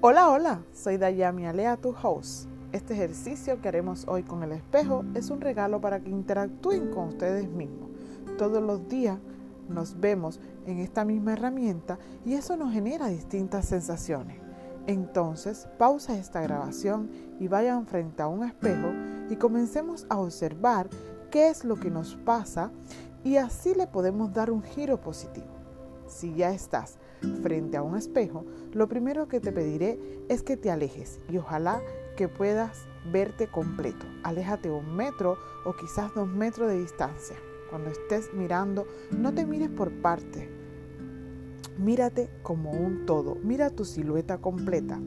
Hola, hola, soy Dayami Alea, tu host. Este ejercicio que haremos hoy con el espejo es un regalo para que interactúen con ustedes mismos. Todos los días nos vemos en esta misma herramienta y eso nos genera distintas sensaciones. Entonces, pausa esta grabación y vayan frente a un espejo y comencemos a observar qué es lo que nos pasa y así le podemos dar un giro positivo. Si ya estás frente a un espejo, lo primero que te pediré es que te alejes y ojalá que puedas verte completo. Aléjate un metro o quizás dos metros de distancia. Cuando estés mirando, no te mires por parte. Mírate como un todo. Mira tu silueta completa.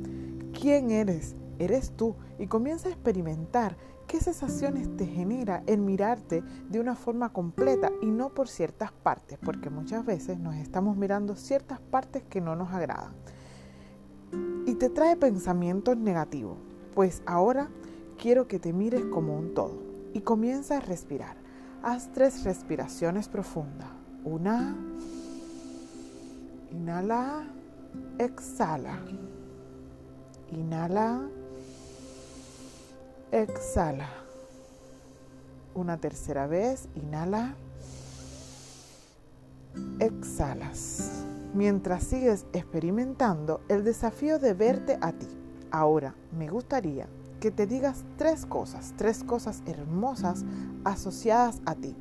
¿Quién eres? Eres tú y comienza a experimentar ¿Qué sensaciones te genera el mirarte de una forma completa y no por ciertas partes? Porque muchas veces nos estamos mirando ciertas partes que no nos agradan. Y te trae pensamientos negativos. Pues ahora quiero que te mires como un todo y comienza a respirar. Haz tres respiraciones profundas. Una. Inhala. Exhala. Inhala Exhala. Una tercera vez, inhala. Exhalas. Mientras sigues experimentando el desafío de verte a ti. Ahora, me gustaría que te digas tres cosas, tres cosas hermosas asociadas a ti.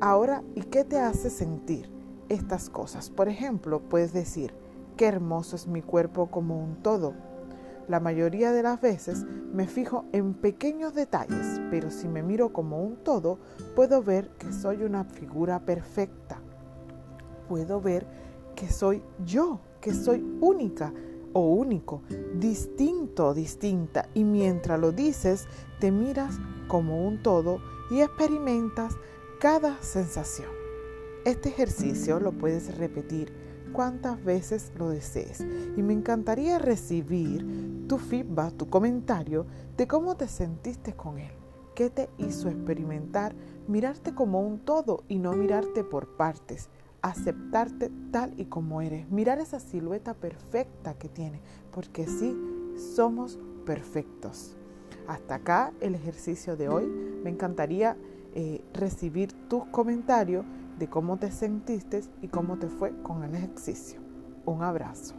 Ahora, ¿y qué te hace sentir estas cosas? Por ejemplo, puedes decir, qué hermoso es mi cuerpo como un todo la mayoría de las veces me fijo en pequeños detalles, pero si me miro como un todo, puedo ver que soy una figura perfecta. Puedo ver que soy yo, que soy única o único, distinto distinta. Y mientras lo dices, te miras como un todo y experimentas cada sensación. Este ejercicio lo puedes repetir cuantas veces lo desees. Y me encantaría recibir tu feedback, tu comentario de cómo te sentiste con él. ¿Qué te hizo experimentar mirarte como un todo y no mirarte por partes? Aceptarte tal y como eres, mirar esa silueta perfecta que tienes, porque sí, somos perfectos. Hasta acá el ejercicio de hoy. Me encantaría eh, recibir tus comentarios de cómo te sentiste y cómo te fue con el ejercicio. Un abrazo.